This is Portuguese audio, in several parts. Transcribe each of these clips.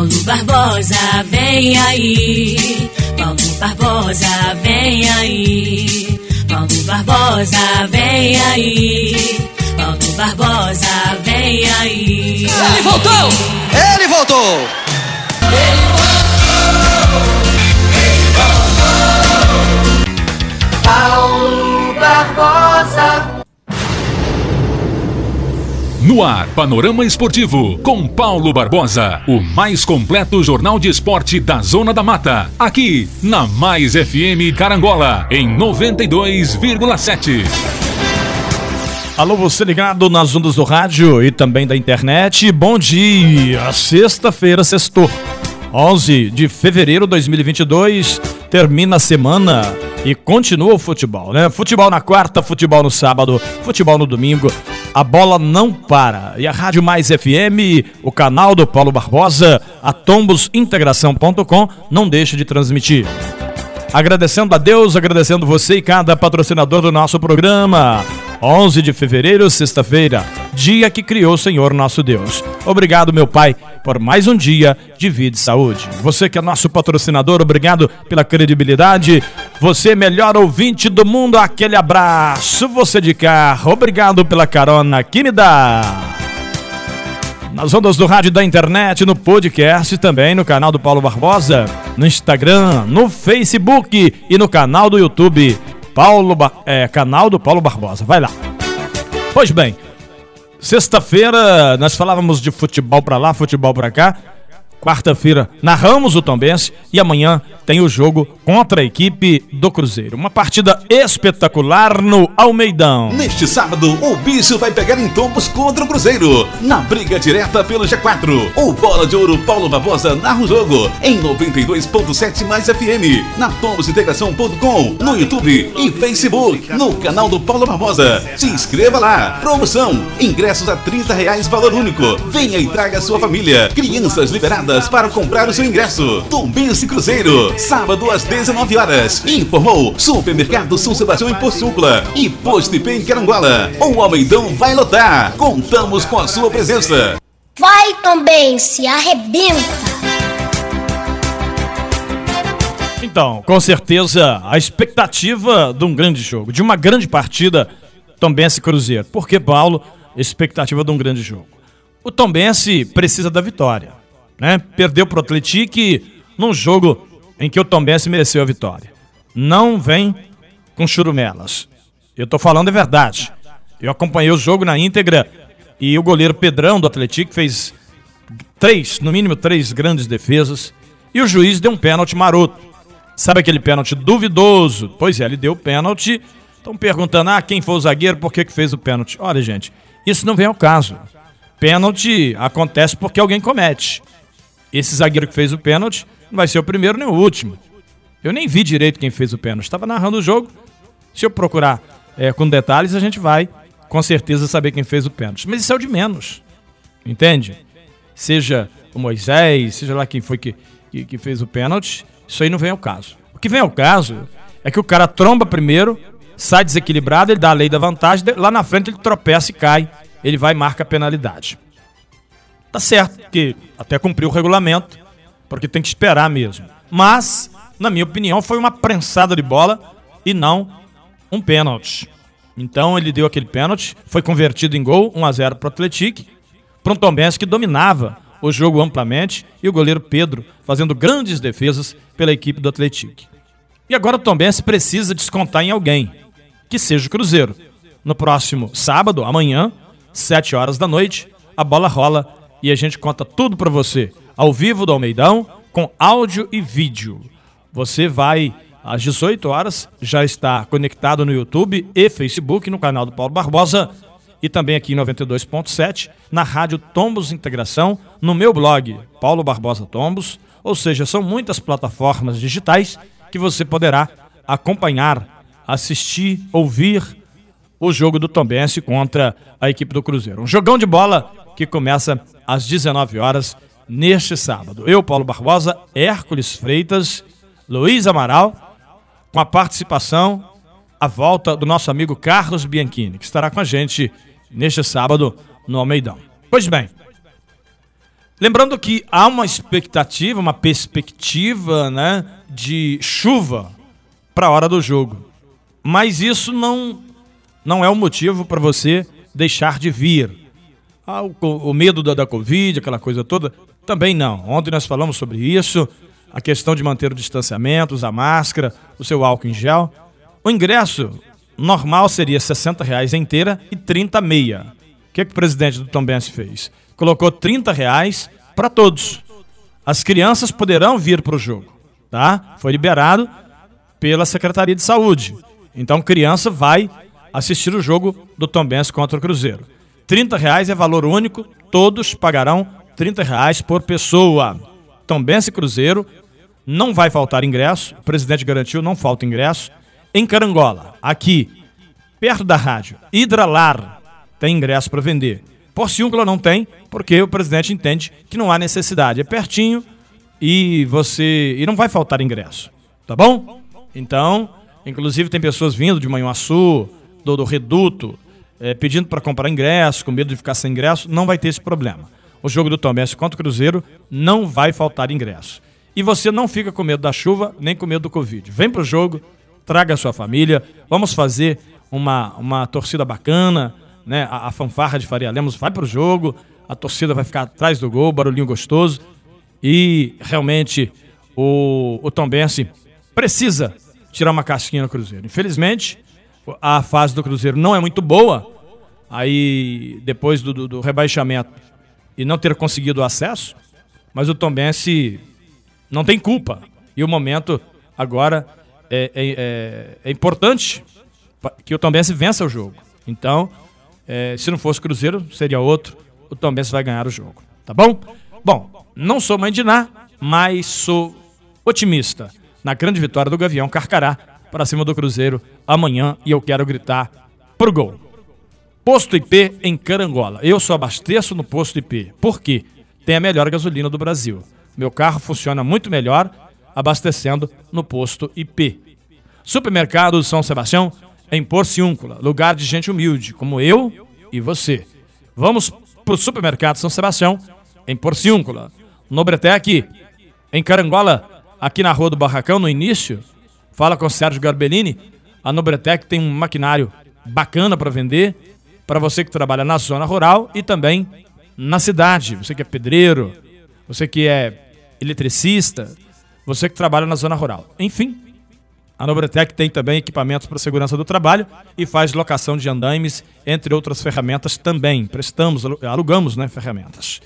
Paulo Barbosa, vem aí. Paulo Barbosa, vem aí. Paulo Barbosa, vem aí. Paulo Barbosa, vem aí. Ele voltou! Ele voltou! No ar, Panorama Esportivo, com Paulo Barbosa, o mais completo jornal de esporte da Zona da Mata, aqui na Mais FM Carangola, em 92,7. Alô, você ligado nas ondas do rádio e também da internet. Bom dia! Sexta-feira, sextou. 11 de fevereiro de 2022, termina a semana e continua o futebol, né? Futebol na quarta, futebol no sábado, futebol no domingo. A bola não para. E a Rádio Mais FM, o canal do Paulo Barbosa, a tombosintegração.com, não deixa de transmitir. Agradecendo a Deus, agradecendo você e cada patrocinador do nosso programa. 11 de fevereiro, sexta-feira, dia que criou o Senhor nosso Deus. Obrigado, meu Pai, por mais um dia de vida e saúde. Você que é nosso patrocinador, obrigado pela credibilidade. Você, melhor ouvinte do mundo, aquele abraço. Você de carro, obrigado pela carona que me dá. Nas ondas do rádio da internet, no podcast também, no canal do Paulo Barbosa, no Instagram, no Facebook e no canal do YouTube. Paulo é, canal do Paulo Barbosa. Vai lá. Pois bem, sexta-feira nós falávamos de futebol para lá, futebol para cá. Quarta-feira narramos o Tombense e amanhã tem o jogo contra a equipe do Cruzeiro. Uma partida espetacular no Almeidão. Neste sábado, o bicho vai pegar em tombos contra o Cruzeiro. Na briga direta pelo G4. O Bola de Ouro Paulo Barbosa narra o jogo em 92.7 mais FM. Na tombosintegração.com, no YouTube e Facebook. No canal do Paulo Barbosa. Se inscreva lá. Promoção: ingressos a 30 reais valor único. Venha e traga sua família. Crianças liberadas para comprar o seu ingresso. Tombense Cruzeiro, sábado às 19 horas. Informou Supermercado São Sebastião em Porçúncula e Posto IP em Carangola. O Almeidão vai lotar. Contamos com a sua presença. Vai Tombense, arrebenta. Então, com certeza, a expectativa de um grande jogo, de uma grande partida Tombense Cruzeiro. Por que, Paulo? Expectativa de um grande jogo. O Tombense precisa da vitória né? Perdeu pro Atlético num jogo em que o Tombense mereceu a vitória. Não vem com churumelas. Eu tô falando a verdade. Eu acompanhei o jogo na íntegra e o goleiro Pedrão do Atlético fez três, no mínimo três grandes defesas e o juiz deu um pênalti maroto. Sabe aquele pênalti duvidoso? Pois é, ele deu o pênalti. Estão perguntando, ah, quem foi o zagueiro, por que, que fez o pênalti? Olha, gente, isso não vem ao caso. Pênalti acontece porque alguém comete. Esse zagueiro que fez o pênalti não vai ser o primeiro nem o último. Eu nem vi direito quem fez o pênalti. Estava narrando o jogo. Se eu procurar é, com detalhes, a gente vai com certeza saber quem fez o pênalti. Mas isso é o de menos. Entende? Seja o Moisés, seja lá quem foi que, que, que fez o pênalti, isso aí não vem ao caso. O que vem ao caso é que o cara tromba primeiro, sai desequilibrado, ele dá a lei da vantagem, lá na frente ele tropeça e cai. Ele vai e marca a penalidade. Tá certo, que até cumpriu o regulamento, porque tem que esperar mesmo. Mas, na minha opinião, foi uma prensada de bola e não um pênalti. Então ele deu aquele pênalti, foi convertido em gol, 1 a 0 para o Atlético, para um Tombense que dominava o jogo amplamente e o goleiro Pedro fazendo grandes defesas pela equipe do Atlético. E agora o Tombense precisa descontar em alguém, que seja o Cruzeiro. No próximo sábado, amanhã, 7 horas da noite, a bola rola e a gente conta tudo para você, ao vivo do Almeidão, com áudio e vídeo. Você vai às 18 horas, já está conectado no YouTube e Facebook, no canal do Paulo Barbosa e também aqui em 92.7, na Rádio Tombos Integração, no meu blog, Paulo Barbosa Tombos, ou seja, são muitas plataformas digitais que você poderá acompanhar, assistir, ouvir o jogo do Tombense contra a equipe do Cruzeiro. Um jogão de bola que começa às 19 horas neste sábado. Eu, Paulo Barbosa, Hércules Freitas, Luiz Amaral, com a participação, a volta do nosso amigo Carlos Bianchini, que estará com a gente neste sábado no Almeidão. Pois bem, Lembrando que há uma expectativa, uma perspectiva, né, de chuva para a hora do jogo. Mas isso não não é o um motivo para você deixar de vir. Ah, o, o medo da, da Covid, aquela coisa toda, também não. Ontem nós falamos sobre isso, a questão de manter o distanciamento, usar máscara, o seu álcool em gel. O ingresso normal seria 60 reais inteira e 30 meia. O que, que o presidente do Tom Benz fez? Colocou 30 reais para todos. As crianças poderão vir para o jogo, tá? Foi liberado pela Secretaria de Saúde. Então, criança vai assistir o jogo do Tom Benz contra o Cruzeiro. 30 reais é valor único, todos pagarão 30 reais por pessoa. Tom Benz e Cruzeiro, não vai faltar ingresso, o presidente garantiu, não falta ingresso. Em Carangola, aqui, perto da rádio, Hidralar tem ingresso para vender. Porciúncula não tem, porque o presidente entende que não há necessidade. É pertinho e você e não vai faltar ingresso, tá bom? Então, inclusive tem pessoas vindo de Manhuaçu, do, do Reduto, é, pedindo para comprar ingresso, com medo de ficar sem ingresso, não vai ter esse problema. O jogo do Tombense contra o Cruzeiro não vai faltar ingresso. E você não fica com medo da chuva, nem com medo do Covid. Vem para o jogo, traga a sua família, vamos fazer uma, uma torcida bacana, né? A, a fanfarra de Faria Lemos vai para o jogo, a torcida vai ficar atrás do gol, barulhinho gostoso. E realmente o, o Tombense precisa tirar uma casquinha no Cruzeiro. Infelizmente, a fase do Cruzeiro não é muito boa. Aí, depois do, do, do rebaixamento e não ter conseguido o acesso, mas o Tombense não tem culpa. E o momento agora é, é, é, é importante que o Tombense vença o jogo. Então, é, se não fosse Cruzeiro, seria outro. O Tombense vai ganhar o jogo. Tá bom? Bom, não sou mãe de Ná, mas sou otimista na grande vitória do Gavião Carcará para cima do Cruzeiro amanhã e eu quero gritar pro gol. Posto IP em Carangola. Eu só abasteço no Posto IP. Por quê? Tem a melhor gasolina do Brasil. Meu carro funciona muito melhor abastecendo no Posto IP. Supermercado São Sebastião em Porciúncula, lugar de gente humilde, como eu e você. Vamos pro Supermercado São Sebastião em Porciúncula. Nobretec em Carangola, aqui na Rua do Barracão, no início, Fala com o Sérgio Garbellini. A Nobretec tem um maquinário bacana para vender para você que trabalha na zona rural e também na cidade. Você que é pedreiro, você que é eletricista, você que trabalha na zona rural. Enfim, a Nobretec tem também equipamentos para segurança do trabalho e faz locação de andaimes, entre outras ferramentas também. Prestamos, alugamos né, ferramentas.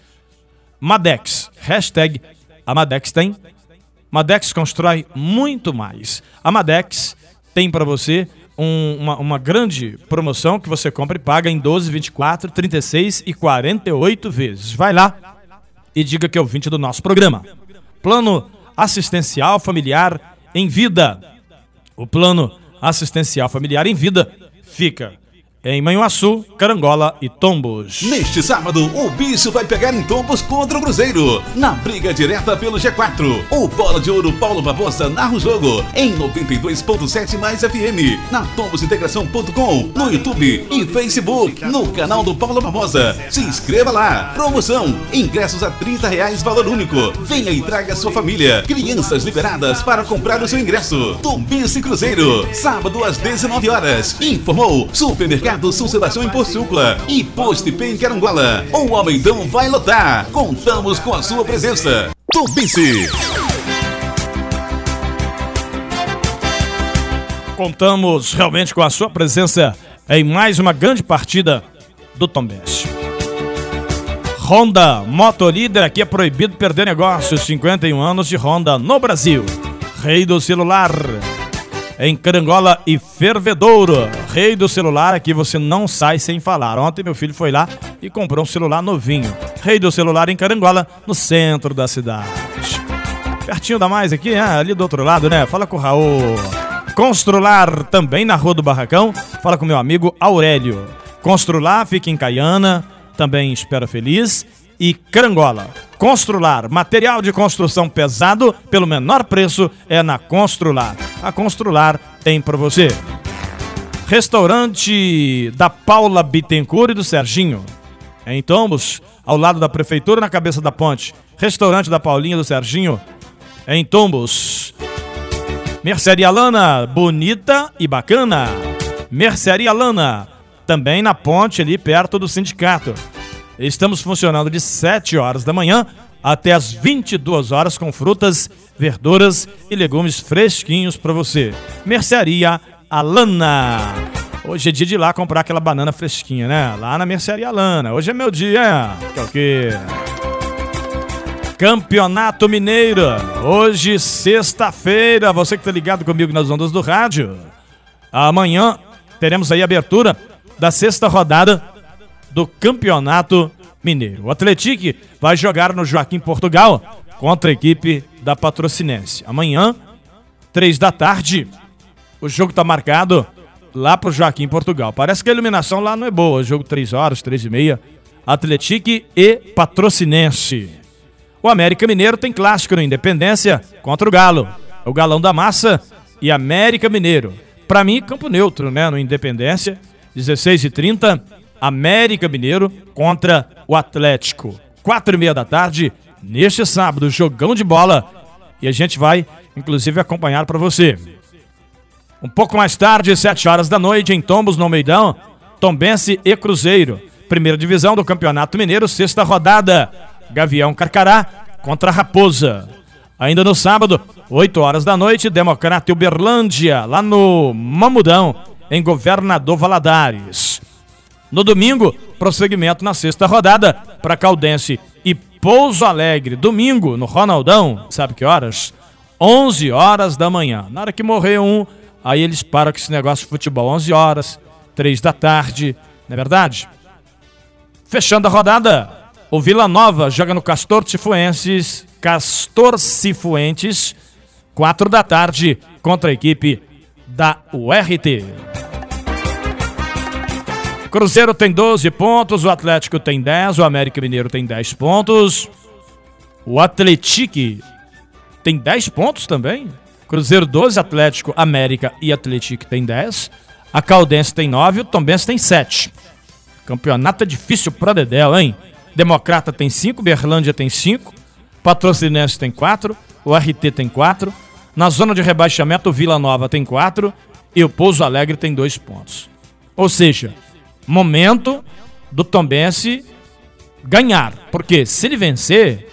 Madex, hashtag a Madex tem Madex constrói muito mais. A Madex tem para você um, uma, uma, grande promoção que você compra e paga em 12, 24, 36 e 48 vezes. Vai lá e diga que é o 20 do nosso programa. Plano assistencial familiar em vida. O plano assistencial familiar em vida fica em Manhuaçu, Carangola e Tombos. Neste sábado, o bicho vai pegar em Tombos contra o Cruzeiro. Na briga direta pelo G4. O Bola de Ouro Paulo Barbosa narra o jogo em 92.7 mais FM. Na tombosintegração.com, no YouTube e Facebook. No canal do Paulo Barbosa. Se inscreva lá. Promoção: ingressos a 30 reais, valor único. Venha e traga sua família. Crianças liberadas para comprar o seu ingresso. Tombice Cruzeiro. Sábado às 19 horas. Informou Supermercado Mercado São Sebastião em Porciúncula e Posto IP em Carangola. O Almeidão vai lotar. Contamos com a sua presença. Tubice. Contamos realmente com a sua presença em mais uma grande partida do Tombense. Honda, motolíder, aqui é proibido perder negócios. 51 anos de Honda no Brasil. Rei do celular em Carangola e Fervedouro. Rei do celular, aqui você não sai sem falar. Ontem meu filho foi lá e comprou um celular novinho. Rei do celular em Carangola, no centro da cidade. Pertinho da mais aqui, ah, ali do outro lado, né? Fala com o Raul. Constrular também na Rua do Barracão. Fala com meu amigo Aurélio. Constrular fica em Caiana, também espera feliz. E Carangola. Constrular, material de construção pesado pelo menor preço é na Constrular. A Constrular tem para você. Restaurante da Paula Bittencourt e do Serginho. em Tombos, ao lado da prefeitura, na cabeça da ponte. Restaurante da Paulinha do Serginho, em Tombos. Mercearia Lana, bonita e bacana. Mercearia Lana, também na ponte ali perto do sindicato. Estamos funcionando de 7 horas da manhã até as 22 horas com frutas, verduras e legumes fresquinhos para você. Mercearia Alana. Hoje é dia de ir lá comprar aquela banana fresquinha, né? Lá na Mercearia Alana. Hoje é meu dia. Que Campeonato Mineiro. Hoje, sexta-feira. Você que tá ligado comigo nas ondas do rádio. Amanhã teremos aí a abertura da sexta rodada do Campeonato Mineiro. O Atlético vai jogar no Joaquim Portugal contra a equipe da Patrocinense. Amanhã, três da tarde, o jogo está marcado lá pro Joaquim Portugal. Parece que a iluminação lá não é boa. O jogo três horas, três e meia. Atlético e Patrocinense. O América Mineiro tem clássico no Independência contra o Galo. O Galão da Massa e América Mineiro. Para mim, campo neutro, né? No Independência, 16 e 30 América Mineiro contra o Atlético. Quatro e meia da tarde, neste sábado, jogão de bola. E a gente vai, inclusive, acompanhar para você. Um pouco mais tarde, sete horas da noite, em Tombos, no Meidão, Tombense e Cruzeiro. Primeira divisão do Campeonato Mineiro, sexta rodada. Gavião Carcará contra Raposa. Ainda no sábado, 8 horas da noite, Democrata e Uberlândia, lá no Mamudão, em Governador Valadares. No domingo, prosseguimento na sexta rodada para Caldense e Pouso Alegre. Domingo, no Ronaldão, sabe que horas? 11 horas da manhã. Na hora que morrer um, aí eles param com esse negócio de futebol. 11 horas, 3 da tarde, não é verdade? Fechando a rodada, o Vila Nova joga no Castor Cifuenses, Castor Cifuentes, 4 da tarde, contra a equipe da URT. Cruzeiro tem 12 pontos, o Atlético tem 10, o América Mineiro tem 10 pontos. O Atlético tem 10 pontos também. Cruzeiro 12, Atlético, América e Atlético tem 10. A Caldense tem 9, o Tombense tem 7. Campeonato é difícil pra Dedéu, hein? Democrata tem 5, Berlândia tem 5, Patrocinense tem 4, o RT tem 4. Na zona de rebaixamento, o Vila Nova tem 4 e o Pouso Alegre tem 2 pontos. Ou seja, momento do Tombense ganhar. Porque se ele vencer,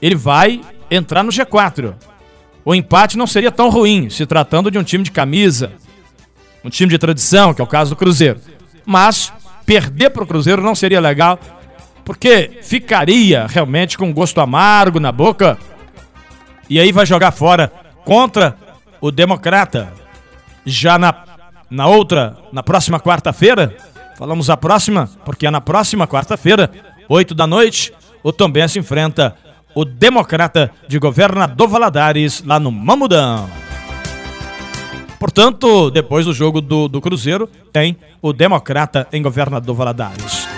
ele vai entrar no G4. O empate não seria tão ruim, se tratando de um time de camisa, um time de tradição, que é o caso do Cruzeiro. Mas perder para o Cruzeiro não seria legal, porque ficaria realmente com um gosto amargo na boca. E aí vai jogar fora contra o Democrata. Já na, na outra, na próxima quarta-feira, Falamos a próxima, porque é na próxima quarta-feira, 8 da noite, o Tombense enfrenta o Democrata de Governador Valadares, lá no Mamudão. Portanto, depois do jogo do, do Cruzeiro, tem o Democrata em Governador Valadares.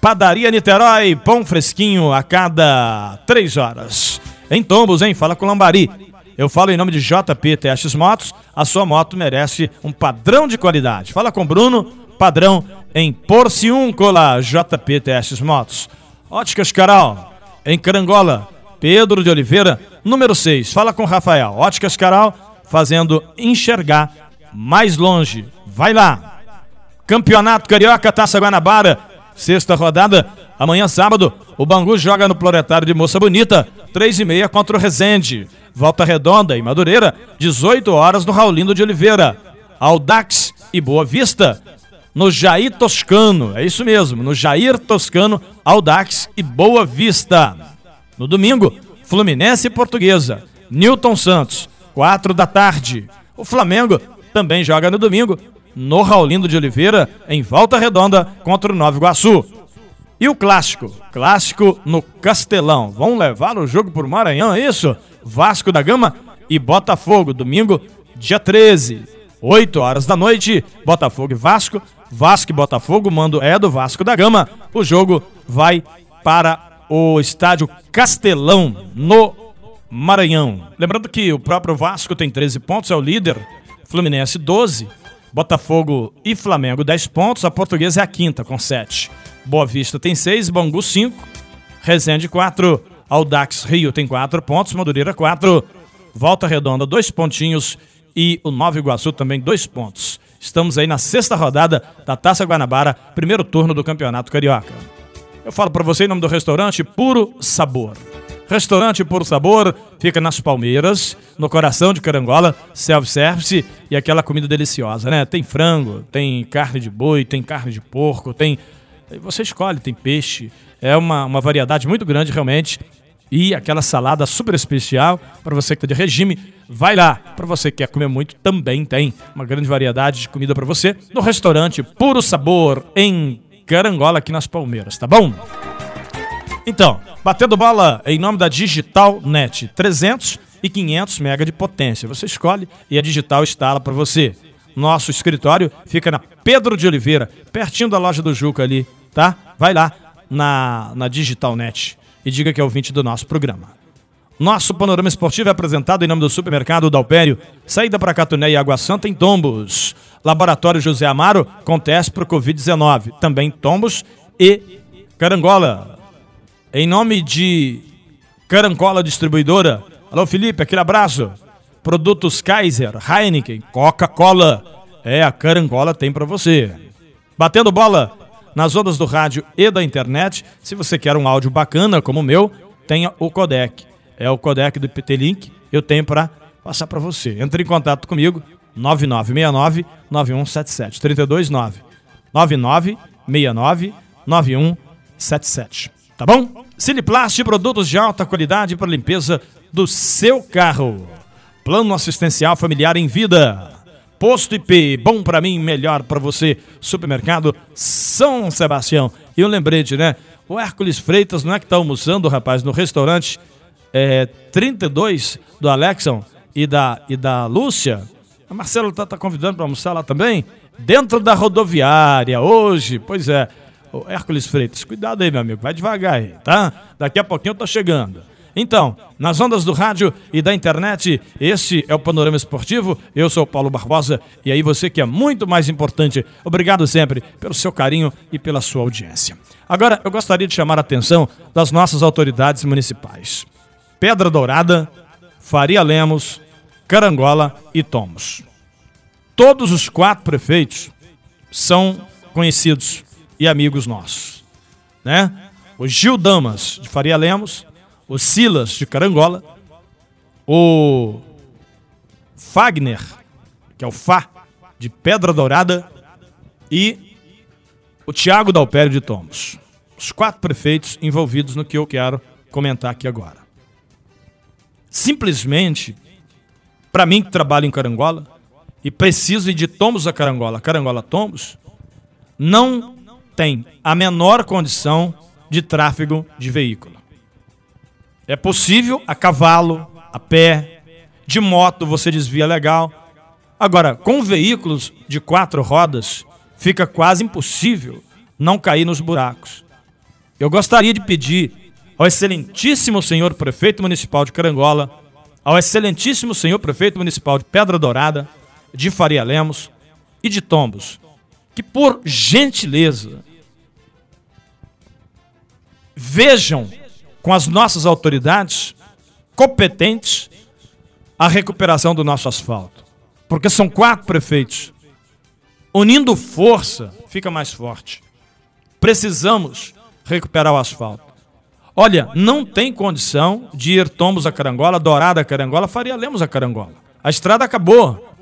Padaria Niterói, pão fresquinho a cada três horas. Em Tombos, hein? Fala com Lambari. Eu falo em nome de JP Testes Motos. A sua moto merece um padrão de qualidade. Fala com Bruno, padrão em Porciúncula, JP Testes Motos. Óticas Caral, em Carangola, Pedro de Oliveira, número 6. Fala com Rafael. Óticas Caral, fazendo enxergar mais longe. Vai lá. Campeonato Carioca Taça Guanabara, sexta rodada. Amanhã, sábado, o Bangu joga no Proletário de Moça Bonita, 3 e meia contra o Resende. Volta Redonda e Madureira, 18 horas no Raulindo de Oliveira. Aldax e Boa Vista, no Jair Toscano, é isso mesmo, no Jair Toscano, Aldax e Boa Vista. No domingo, Fluminense e Portuguesa, Newton Santos, 4 da tarde. O Flamengo também joga no domingo, no Raulindo de Oliveira, em Volta Redonda, contra o Nova Iguaçu. E o clássico, clássico no Castelão. Vão levar o jogo por Maranhão, é isso? Vasco da Gama e Botafogo, domingo, dia 13. 8 horas da noite, Botafogo e Vasco. Vasco e Botafogo, mando é do Vasco da Gama. O jogo vai para o estádio Castelão, no Maranhão. Lembrando que o próprio Vasco tem 13 pontos, é o líder. Fluminense 12. Botafogo e Flamengo 10 pontos. A Portuguesa é a quinta, com 7. Boa Vista tem 6, Bangu 5, Resende 4, Audax Rio tem 4 pontos, Madureira 4, Volta Redonda 2 pontinhos e o Nova Iguaçu também 2 pontos. Estamos aí na sexta rodada da Taça Guanabara, primeiro turno do Campeonato Carioca. Eu falo para você em nome do restaurante Puro Sabor. Restaurante Puro Sabor fica nas Palmeiras, no coração de Carangola, self-service e aquela comida deliciosa, né? Tem frango, tem carne de boi, tem carne de porco, tem. Você escolhe, tem peixe. É uma, uma variedade muito grande, realmente. E aquela salada super especial para você que está de regime, vai lá. Para você que quer comer muito, também tem uma grande variedade de comida para você no restaurante Puro Sabor em Carangola, aqui nas Palmeiras, tá bom? Então, batendo bola em nome da Digital Net, 300 e 500 mega de potência. Você escolhe e a Digital instala para você. Nosso escritório fica na Pedro de Oliveira, pertinho da loja do Juca ali, tá? Vai lá na, na Digital Net e diga que é ouvinte do nosso programa. Nosso panorama esportivo é apresentado em nome do supermercado Dalpério, saída para Catuné e Água Santa em Tombos. Laboratório José Amaro com teste para o Covid-19, também Tombos e Carangola. Em nome de Carangola Distribuidora. Alô Felipe, aquele abraço. Produtos Kaiser, Heineken, Coca-Cola. É, a Carangola tem para você. Batendo bola nas ondas do rádio e da internet. Se você quer um áudio bacana como o meu, tenha o codec. É o codec do IPT Link. Eu tenho para passar para você. Entre em contato comigo 9969 9177 329 9969 9177. Tá bom? Siliplast, produtos de alta qualidade para limpeza do seu carro. Plano assistencial familiar em vida. Posto IP, bom para mim, melhor para você. Supermercado São Sebastião. E um lembrete, né? O Hércules Freitas não é que tá almoçando, rapaz, no restaurante é, 32 do Alexon e da, e da Lúcia. A Marcela tá, tá convidando para almoçar lá também. Dentro da rodoviária, hoje. Pois é. O Hércules Freitas, cuidado aí, meu amigo. Vai devagar aí, tá? Daqui a pouquinho eu tô chegando. Então, nas ondas do rádio e da internet, este é o Panorama Esportivo. Eu sou o Paulo Barbosa e aí você que é muito mais importante. Obrigado sempre pelo seu carinho e pela sua audiência. Agora, eu gostaria de chamar a atenção das nossas autoridades municipais. Pedra Dourada, Faria Lemos, Carangola e Tomos. Todos os quatro prefeitos são conhecidos e amigos nossos, né? O Gil Damas de Faria Lemos, o Silas de Carangola, o Fagner, que é o Fá de Pedra Dourada e o Tiago Dalpério de Tomos. Os quatro prefeitos envolvidos no que eu quero comentar aqui agora. Simplesmente, para mim que trabalho em Carangola e preciso ir de Tomos a Carangola, Carangola a Tomos, não tem a menor condição de tráfego de veículo. É possível a cavalo, a pé, de moto você desvia legal. Agora, com veículos de quatro rodas, fica quase impossível não cair nos buracos. Eu gostaria de pedir ao excelentíssimo senhor prefeito municipal de Carangola, ao excelentíssimo senhor prefeito municipal de Pedra Dourada, de Faria Lemos e de Tombos, que por gentileza vejam com as nossas autoridades competentes a recuperação do nosso asfalto. Porque são quatro prefeitos. Unindo força, fica mais forte. Precisamos recuperar o asfalto. Olha, não tem condição de ir Tombos a Carangola, Dourada a Carangola, Faria Lemos a Carangola. A estrada acabou.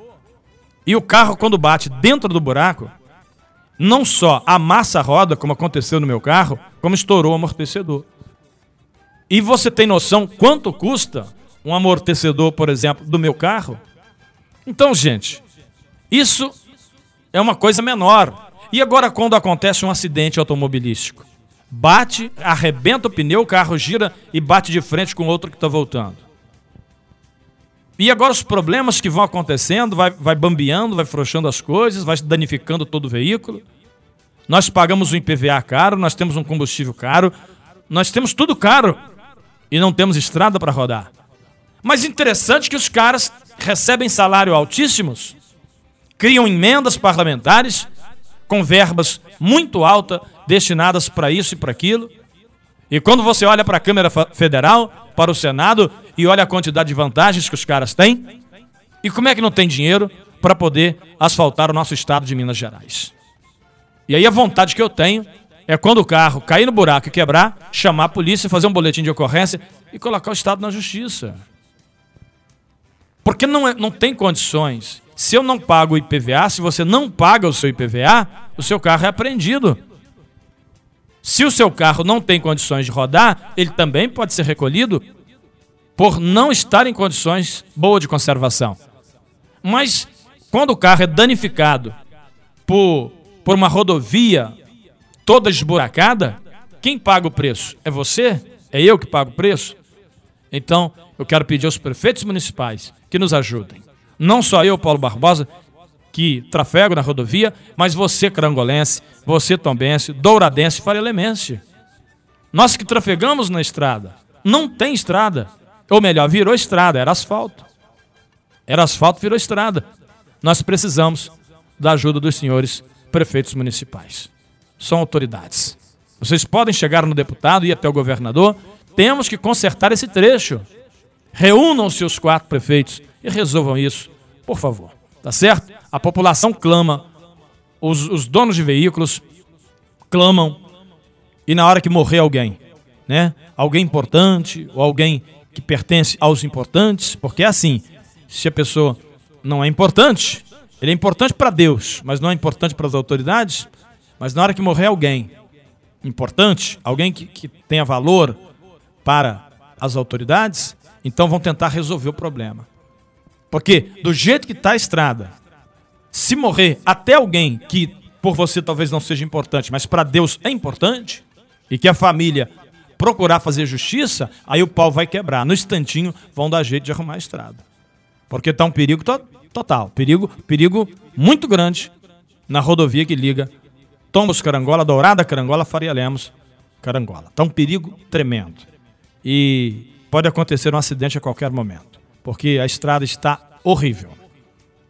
E o carro, quando bate dentro do buraco, não só amassa a roda, como aconteceu no meu carro, como estourou o amortecedor. E você tem noção quanto custa um amortecedor, por exemplo, do meu carro? Então, gente, isso é uma coisa menor. E agora, quando acontece um acidente automobilístico? Bate, arrebenta o pneu, o carro gira e bate de frente com outro que está voltando. E agora os problemas que vão acontecendo, vai, vai bambeando, vai frouxando as coisas, vai danificando todo o veículo. Nós pagamos um IPVA caro, nós temos um combustível caro, nós temos tudo caro e não temos estrada para rodar. Mas interessante que os caras recebem salário altíssimos, criam emendas parlamentares com verbas muito altas destinadas para isso e para aquilo. E quando você olha para a Câmara Federal, para o Senado e olha a quantidade de vantagens que os caras têm, e como é que não tem dinheiro para poder asfaltar o nosso estado de Minas Gerais? E aí a vontade que eu tenho é quando o carro cair no buraco e quebrar, chamar a polícia, fazer um boletim de ocorrência e colocar o estado na justiça. Porque não, é, não tem condições. Se eu não pago o IPVA, se você não paga o seu IPVA, o seu carro é apreendido. Se o seu carro não tem condições de rodar, ele também pode ser recolhido por não estar em condições boas de conservação. Mas quando o carro é danificado por, por uma rodovia toda esburacada, quem paga o preço? É você? É eu que pago o preço? Então, eu quero pedir aos prefeitos municipais que nos ajudem. Não só eu, Paulo Barbosa, que trafego na rodovia, mas você, carangolense, você, tombense, douradense, farelemense. Nós que trafegamos na estrada. Não tem estrada. Ou melhor, virou estrada, era asfalto. Era asfalto, virou estrada. Nós precisamos da ajuda dos senhores prefeitos municipais. São autoridades. Vocês podem chegar no deputado e até o governador. Temos que consertar esse trecho. Reúnam-se os quatro prefeitos e resolvam isso, por favor. Tá certo? A população clama, os, os donos de veículos clamam, e na hora que morrer alguém, né? Alguém importante ou alguém que pertence aos importantes, porque é assim, se a pessoa não é importante, ele é importante para Deus, mas não é importante para as autoridades, mas na hora que morrer alguém importante, alguém que, que tenha valor para as autoridades, então vão tentar resolver o problema. Porque do jeito que está a estrada, se morrer até alguém que por você talvez não seja importante, mas para Deus é importante, e que a família procurar fazer justiça, aí o pau vai quebrar. No instantinho vão dar jeito de arrumar a estrada. Porque está um perigo to total, perigo, perigo muito grande na rodovia que liga Tombos Carangola, Dourada Carangola, Faria Lemos Carangola. Está um perigo tremendo. E pode acontecer um acidente a qualquer momento, porque a estrada está horrível.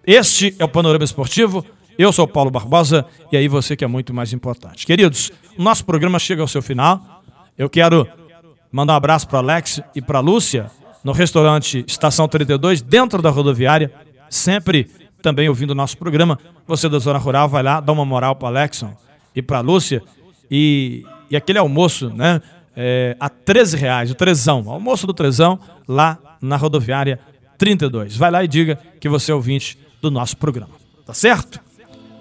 Este é o Panorama Esportivo. Eu sou Paulo Barbosa e aí você que é muito mais importante. Queridos, nosso programa chega ao seu final. Eu quero mandar um abraço para Alex e para Lúcia no restaurante Estação 32, dentro da rodoviária, sempre também ouvindo o nosso programa. Você da Zona Rural vai lá, dá uma moral para Alexson e para Lúcia. E, e aquele almoço, né? é, a 13 reais, o Trezão, almoço do Trezão, lá na rodoviária 32. Vai lá e diga que você é ouvinte do nosso programa, tá certo?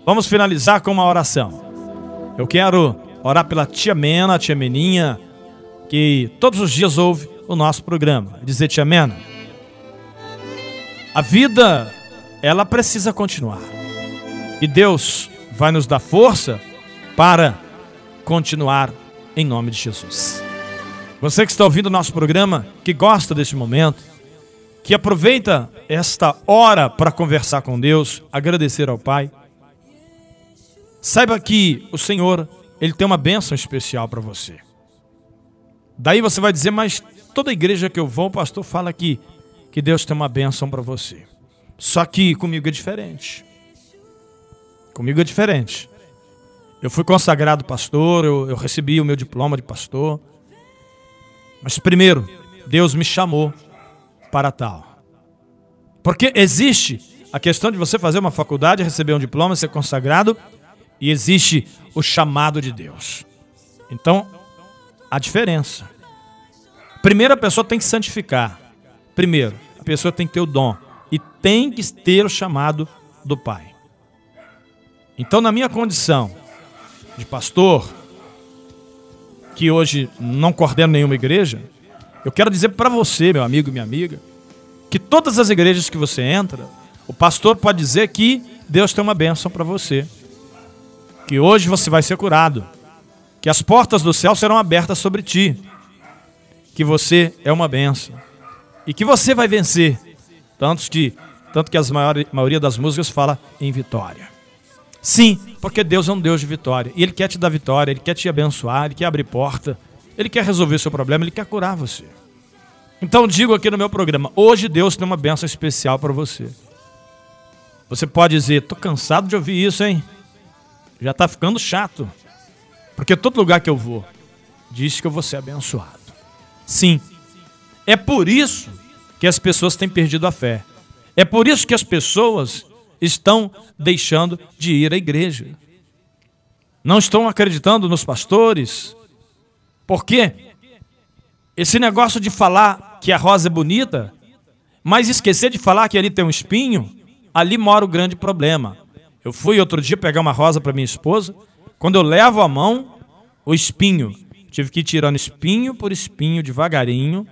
Vamos finalizar com uma oração. Eu quero orar pela tia Mena, tia Meninha, que todos os dias ouve o nosso programa. Dizer, tia Mena, a vida, ela precisa continuar. E Deus vai nos dar força para continuar em nome de Jesus. Você que está ouvindo o nosso programa, que gosta desse momento, que aproveita esta hora para conversar com Deus, agradecer ao Pai, saiba que o Senhor, Ele tem uma bênção especial para você. Daí você vai dizer, mas toda igreja que eu vou, o pastor fala que, que Deus tem uma bênção para você. Só que comigo é diferente. Comigo é diferente. Eu fui consagrado pastor, eu, eu recebi o meu diploma de pastor. Mas primeiro, Deus me chamou para tal. Porque existe a questão de você fazer uma faculdade, receber um diploma, ser consagrado, e existe o chamado de Deus. Então, a diferença. Primeiro, a pessoa tem que santificar. Primeiro, a pessoa tem que ter o dom. E tem que ter o chamado do Pai. Então, na minha condição de pastor, que hoje não coordeno nenhuma igreja, eu quero dizer para você, meu amigo e minha amiga, que todas as igrejas que você entra, o pastor pode dizer que Deus tem uma bênção para você. Que hoje você vai ser curado. Que as portas do céu serão abertas sobre ti. Que você é uma bênção. E que você vai vencer. Tanto que, tanto que a maioria das músicas fala em vitória. Sim, porque Deus é um Deus de vitória. E Ele quer te dar vitória, Ele quer te abençoar, Ele quer abrir porta, Ele quer resolver seu problema, Ele quer curar você. Então digo aqui no meu programa, hoje Deus tem uma benção especial para você. Você pode dizer, tô cansado de ouvir isso, hein? Já tá ficando chato. Porque todo lugar que eu vou, diz que eu vou ser abençoado. Sim. É por isso que as pessoas têm perdido a fé. É por isso que as pessoas estão deixando de ir à igreja. Não estão acreditando nos pastores. Por quê? Esse negócio de falar que a rosa é bonita, mas esquecer de falar que ali tem um espinho, ali mora o grande problema. Eu fui outro dia pegar uma rosa para minha esposa, quando eu levo a mão, o espinho. Tive que ir tirando espinho por espinho, devagarinho,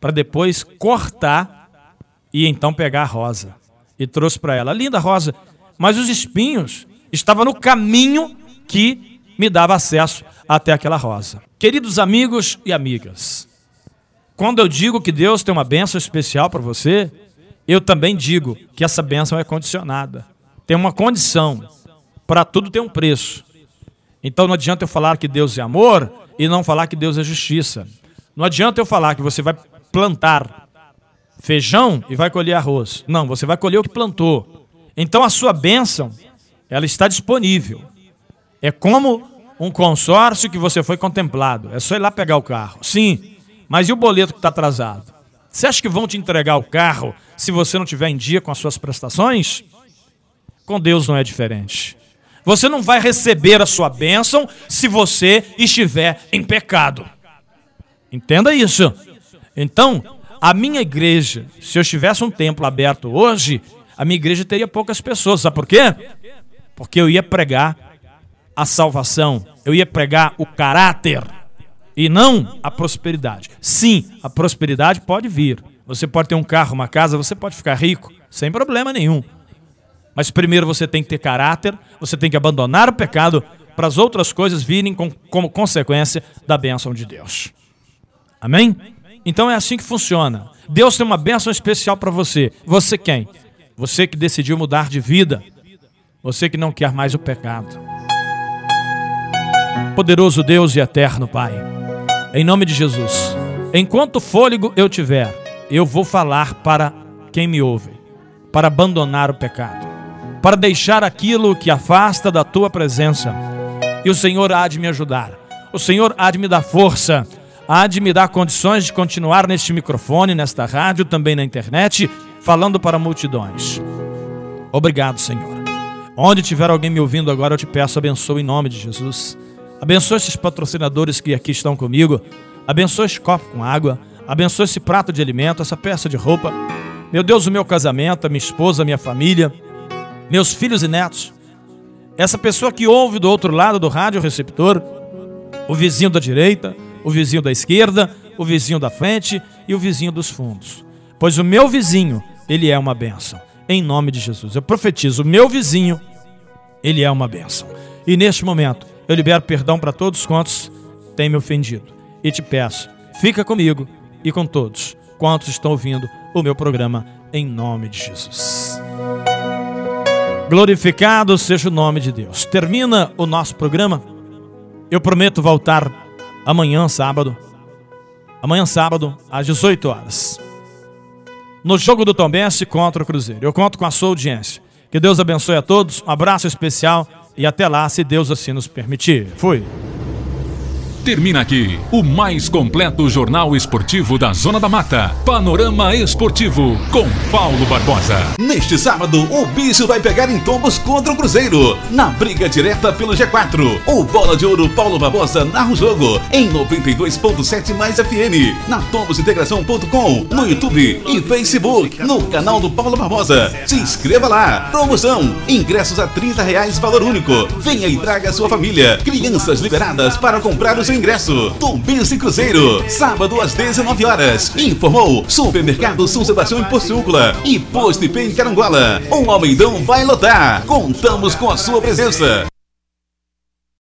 para depois cortar e então pegar a rosa. E trouxe para ela. Linda rosa. Mas os espinhos estavam no caminho que me dava acesso até aquela rosa. Queridos amigos e amigas, quando eu digo que Deus tem uma bênção especial para você, eu também digo que essa bênção é condicionada. Tem uma condição. Para tudo tem um preço. Então não adianta eu falar que Deus é amor e não falar que Deus é justiça. Não adianta eu falar que você vai plantar feijão e vai colher arroz. Não, você vai colher o que plantou. Então a sua bênção, ela está disponível. É como um consórcio que você foi contemplado. É só ir lá pegar o carro. Sim, mas e o boleto que está atrasado? Você acha que vão te entregar o carro se você não tiver em dia com as suas prestações? Com Deus não é diferente. Você não vai receber a sua bênção se você estiver em pecado. Entenda isso. Então, a minha igreja, se eu tivesse um templo aberto hoje, a minha igreja teria poucas pessoas. Sabe por quê? Porque eu ia pregar a salvação, eu ia pregar o caráter e não a prosperidade. Sim, a prosperidade pode vir. Você pode ter um carro, uma casa, você pode ficar rico, sem problema nenhum. Mas primeiro você tem que ter caráter, você tem que abandonar o pecado para as outras coisas virem com, como consequência da bênção de Deus. Amém? Então é assim que funciona. Deus tem uma bênção especial para você. Você quem? Você que decidiu mudar de vida. Você que não quer mais o pecado. Poderoso Deus e eterno Pai. Em nome de Jesus. Enquanto fôlego eu tiver, eu vou falar para quem me ouve, para abandonar o pecado, para deixar aquilo que afasta da tua presença. E o Senhor há de me ajudar. O Senhor há de me dar força, há de me dar condições de continuar neste microfone, nesta rádio, também na internet, falando para multidões. Obrigado, Senhor. Onde tiver alguém me ouvindo agora, eu te peço, abençoe em nome de Jesus. Abençoe esses patrocinadores que aqui estão comigo. Abençoe esse copo com água. Abençoe esse prato de alimento, essa peça de roupa. Meu Deus, o meu casamento, a minha esposa, a minha família, meus filhos e netos. Essa pessoa que ouve do outro lado do rádio receptor, o vizinho da direita, o vizinho da esquerda, o vizinho da frente e o vizinho dos fundos. Pois o meu vizinho, ele é uma bênção. Em nome de Jesus. Eu profetizo, o meu vizinho, ele é uma bênção. E neste momento, eu libero perdão para todos quantos têm me ofendido. E te peço, fica comigo e com todos quantos estão ouvindo o meu programa em nome de Jesus. Glorificado seja o nome de Deus. Termina o nosso programa. Eu prometo voltar amanhã, sábado. Amanhã, sábado, às 18 horas. No jogo do Tombense contra o Cruzeiro. Eu conto com a sua audiência. Que Deus abençoe a todos. Um abraço especial e até lá, se Deus assim nos permitir. Fui. Termina aqui o mais completo jornal esportivo da Zona da Mata. Panorama Esportivo com Paulo Barbosa. Neste sábado, o bicho vai pegar em tombos contra o Cruzeiro. Na briga direta pelo G4. O Bola de Ouro Paulo Barbosa narra o jogo em 92.7 mais FM. Na tombosintegração.com, no YouTube e Facebook. No canal do Paulo Barbosa. Se inscreva lá. Promoção: ingressos a 30 reais valor único. Venha e traga sua família. Crianças liberadas para comprar os ingresso. Tombense Cruzeiro, sábado às 19 horas. Informou Supermercado São Sebastião em Porciúncula e Posto IP em Carangola. O Almeidão vai lotar. Contamos com a sua presença.